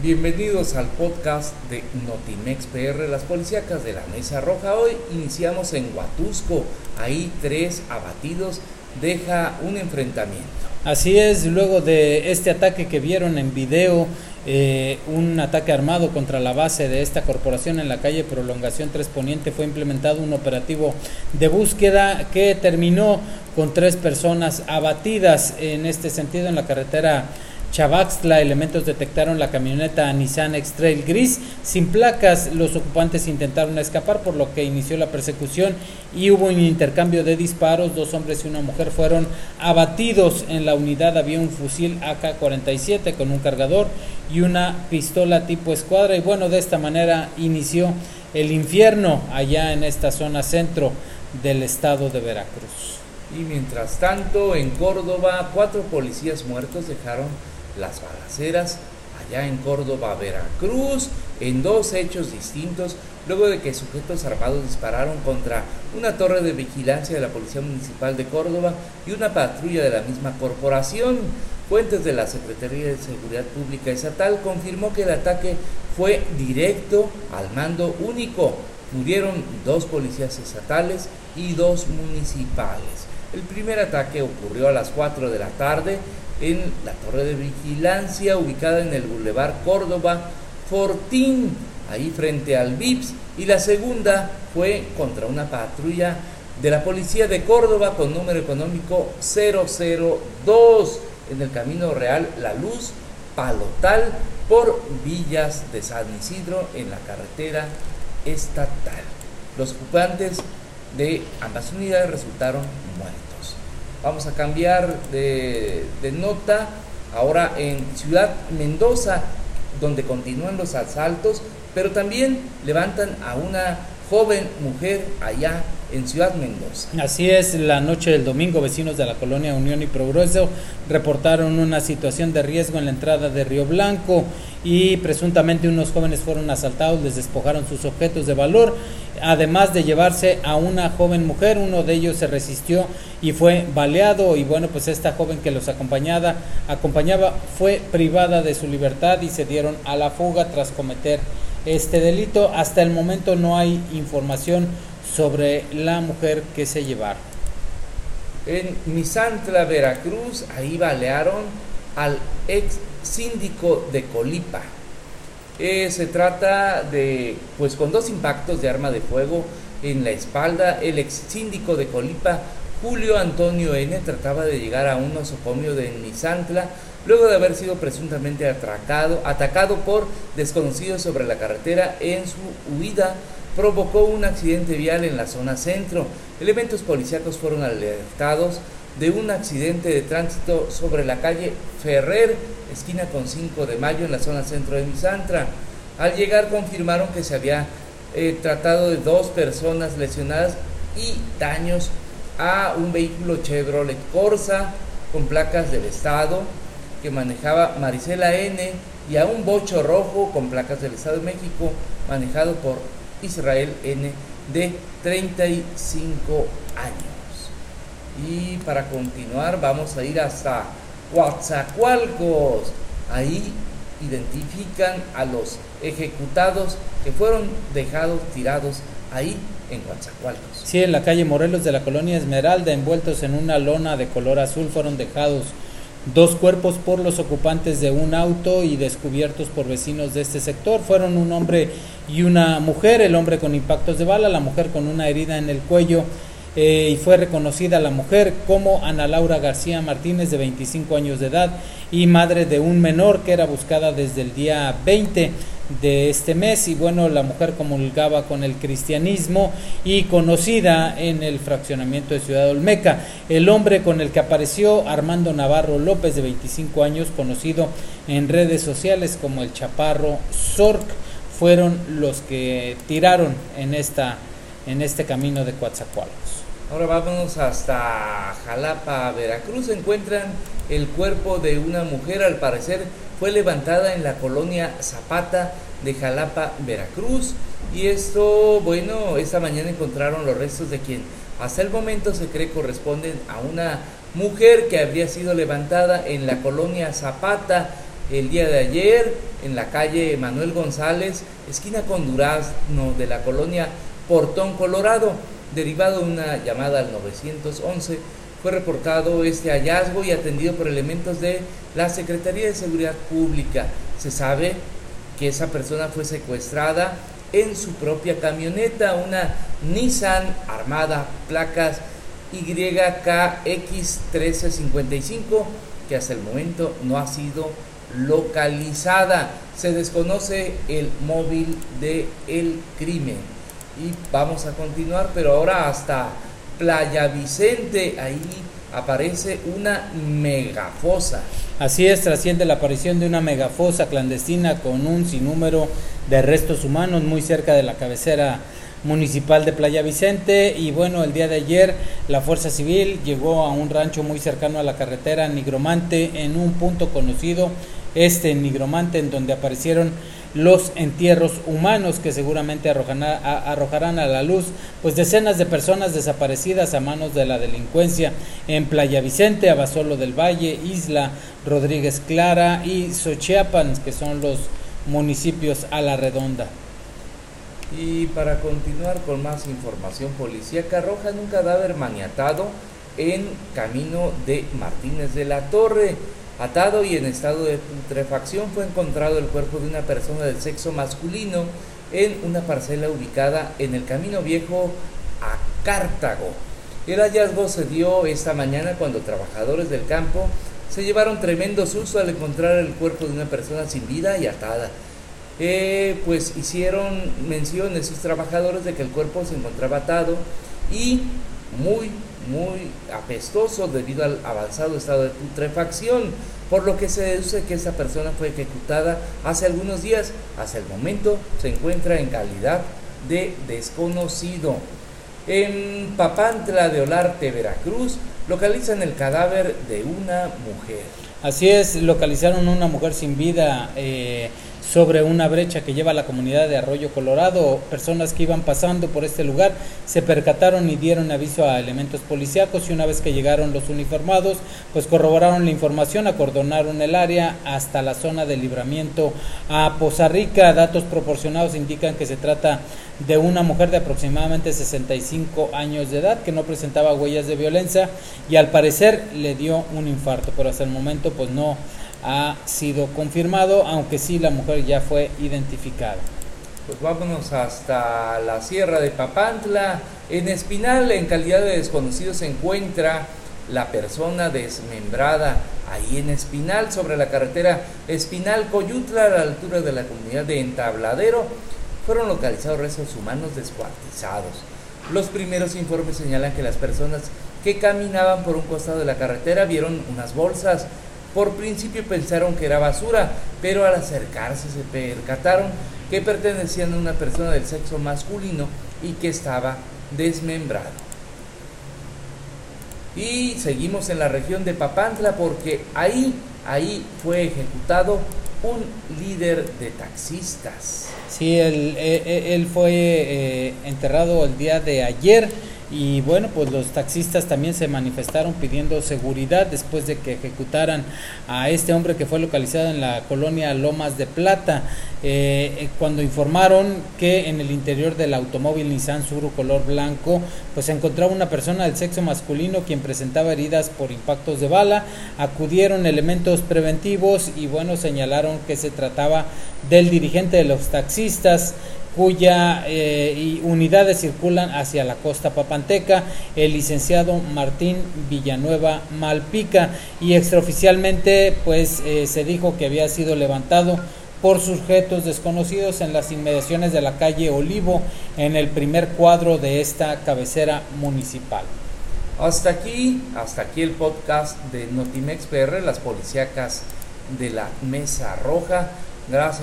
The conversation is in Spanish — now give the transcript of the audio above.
Bienvenidos al podcast de Notimex PR, las policíacas de la Mesa Roja. Hoy iniciamos en Huatusco, ahí tres abatidos, deja un enfrentamiento. Así es, luego de este ataque que vieron en video, eh, un ataque armado contra la base de esta corporación en la calle Prolongación 3 Poniente, fue implementado un operativo de búsqueda que terminó con tres personas abatidas en este sentido en la carretera Chavaxtla, elementos detectaron la camioneta Nissan X-Trail gris sin placas. Los ocupantes intentaron escapar, por lo que inició la persecución y hubo un intercambio de disparos. Dos hombres y una mujer fueron abatidos. En la unidad había un fusil AK-47 con un cargador y una pistola tipo escuadra. Y bueno, de esta manera inició el infierno allá en esta zona centro del estado de Veracruz. Y mientras tanto, en Córdoba, cuatro policías muertos dejaron las balaceras allá en Córdoba, Veracruz, en dos hechos distintos, luego de que sujetos armados dispararon contra una torre de vigilancia de la Policía Municipal de Córdoba y una patrulla de la misma corporación. Fuentes de la Secretaría de Seguridad Pública Estatal confirmó que el ataque fue directo al mando único. Murieron dos policías estatales y dos municipales. El primer ataque ocurrió a las 4 de la tarde en la torre de vigilancia ubicada en el Boulevard Córdoba Fortín, ahí frente al VIPS, y la segunda fue contra una patrulla de la policía de Córdoba con número económico 002 en el Camino Real La Luz Palotal por Villas de San Isidro en la carretera estatal. Los ocupantes de ambas unidades resultaron muertos. Vamos a cambiar de, nota ahora en Ciudad Mendoza, donde continúan los asaltos, pero también levantan a una joven mujer allá en Ciudad Mendoza. Así es, la noche del domingo vecinos de la colonia Unión y Progreso reportaron una situación de riesgo en la entrada de Río Blanco y presuntamente unos jóvenes fueron asaltados, les despojaron sus objetos de valor, además de llevarse a una joven mujer, uno de ellos se resistió y fue baleado y bueno, pues esta joven que los acompañaba, acompañaba fue privada de su libertad y se dieron a la fuga tras cometer este delito. Hasta el momento no hay información sobre la mujer que se llevaron. En Misantla, Veracruz, ahí balearon al ex síndico de Colipa. Eh, se trata de, pues con dos impactos de arma de fuego en la espalda, el ex síndico de Colipa, Julio Antonio N., trataba de llegar a un nosocomio de Misantla luego de haber sido presuntamente atracado, atacado por desconocidos sobre la carretera en su huida provocó un accidente vial en la zona centro. Elementos policíacos fueron alertados de un accidente de tránsito sobre la calle Ferrer, esquina con 5 de mayo en la zona centro de Misantra. Al llegar confirmaron que se había eh, tratado de dos personas lesionadas y daños a un vehículo Chevrolet Corsa con placas del estado que manejaba Marisela N y a un bocho rojo con placas del Estado de México manejado por Israel N de 35 años. Y para continuar vamos a ir hasta Coatzacoalcos. Ahí identifican a los ejecutados que fueron dejados tirados ahí en Coatzacoalcos. Sí, en la calle Morelos de la colonia Esmeralda, envueltos en una lona de color azul, fueron dejados dos cuerpos por los ocupantes de un auto y descubiertos por vecinos de este sector. Fueron un hombre y una mujer, el hombre con impactos de bala, la mujer con una herida en el cuello eh, y fue reconocida la mujer como Ana Laura García Martínez de 25 años de edad y madre de un menor que era buscada desde el día 20 de este mes. Y bueno la mujer comulgaba con el cristianismo y conocida en el fraccionamiento de Ciudad Olmeca. El hombre con el que apareció Armando Navarro López de 25 años conocido en redes sociales como el Chaparro Zorc fueron los que tiraron en esta en este camino de Coatzacoalcos Ahora vámonos hasta Jalapa, Veracruz. Encuentran el cuerpo de una mujer, al parecer fue levantada en la colonia Zapata de Jalapa, Veracruz. Y esto, bueno, esta mañana encontraron los restos de quien hasta el momento se cree corresponden a una mujer que habría sido levantada en la colonia Zapata el día de ayer en la calle Manuel González, esquina con Durazno de la colonia Portón Colorado, derivado de una llamada al 911. Fue reportado este hallazgo y atendido por elementos de la Secretaría de Seguridad Pública. Se sabe que esa persona fue secuestrada en su propia camioneta, una Nissan Armada, placas YKX1355, que hasta el momento no ha sido localizada. Se desconoce el móvil del el crimen. Y vamos a continuar, pero ahora hasta Playa Vicente, ahí aparece una megafosa. Así es, trasciende la aparición de una megafosa clandestina con un sinnúmero de restos humanos muy cerca de la cabecera municipal de Playa Vicente y bueno, el día de ayer la Fuerza Civil llegó a un rancho muy cercano a la carretera Nigromante en un punto conocido, este Nigromante, en donde aparecieron los entierros humanos que seguramente arrojarán a la luz pues decenas de personas desaparecidas a manos de la delincuencia en Playa Vicente, Abasolo del Valle, Isla Rodríguez Clara y Xochiapan, que son los municipios a la redonda. Y para continuar con más información policíaca, arrojan un cadáver maniatado en camino de Martínez de la Torre. Atado y en estado de putrefacción fue encontrado el cuerpo de una persona del sexo masculino en una parcela ubicada en el Camino Viejo a Cartago. El hallazgo se dio esta mañana cuando trabajadores del campo se llevaron tremendo susto al encontrar el cuerpo de una persona sin vida y atada. Eh, pues hicieron mención sus trabajadores de que el cuerpo se encontraba atado y muy, muy apestoso debido al avanzado estado de putrefacción, por lo que se deduce que esa persona fue ejecutada hace algunos días. Hasta el momento se encuentra en calidad de desconocido. En Papantla de Olarte, Veracruz, localizan el cadáver de una mujer. Así es, localizaron una mujer sin vida eh, sobre una brecha que lleva a la comunidad de Arroyo Colorado. Personas que iban pasando por este lugar se percataron y dieron aviso a elementos policíacos y una vez que llegaron los uniformados, pues corroboraron la información, acordonaron el área hasta la zona de libramiento a Poza Rica. Datos proporcionados indican que se trata de una mujer de aproximadamente 65 años de edad que no presentaba huellas de violencia y al parecer le dio un infarto, pero hasta el momento pues no ha sido confirmado, aunque sí la mujer ya fue identificada. Pues vámonos hasta la Sierra de Papantla. En Espinal, en calidad de desconocido, se encuentra la persona desmembrada ahí en Espinal, sobre la carretera Espinal-Coyutla, a la altura de la comunidad de Entabladero. Fueron localizados restos humanos descuartizados. Los primeros informes señalan que las personas que caminaban por un costado de la carretera vieron unas bolsas por principio pensaron que era basura, pero al acercarse se percataron que pertenecían a una persona del sexo masculino y que estaba desmembrado. Y seguimos en la región de Papantla porque ahí, ahí fue ejecutado un líder de taxistas. Sí, él, eh, eh, él fue eh, enterrado el día de ayer y bueno, pues los taxistas también se manifestaron pidiendo seguridad después de que ejecutaran a este hombre que fue localizado en la colonia Lomas de Plata, eh, eh, cuando informaron que en el interior del automóvil Nissan Suru color blanco, pues se encontraba una persona del sexo masculino quien presentaba heridas por impactos de bala, acudieron elementos preventivos y bueno, señalaron que se trataba del dirigente de los taxistas, cuya eh, unidades circulan hacia la costa papanteca, el licenciado Martín Villanueva Malpica y extraoficialmente pues eh, se dijo que había sido levantado por sujetos desconocidos en las inmediaciones de la calle Olivo en el primer cuadro de esta cabecera municipal. Hasta aquí, hasta aquí el podcast de Notimex PR, las policíacas de la Mesa Roja. Gracias.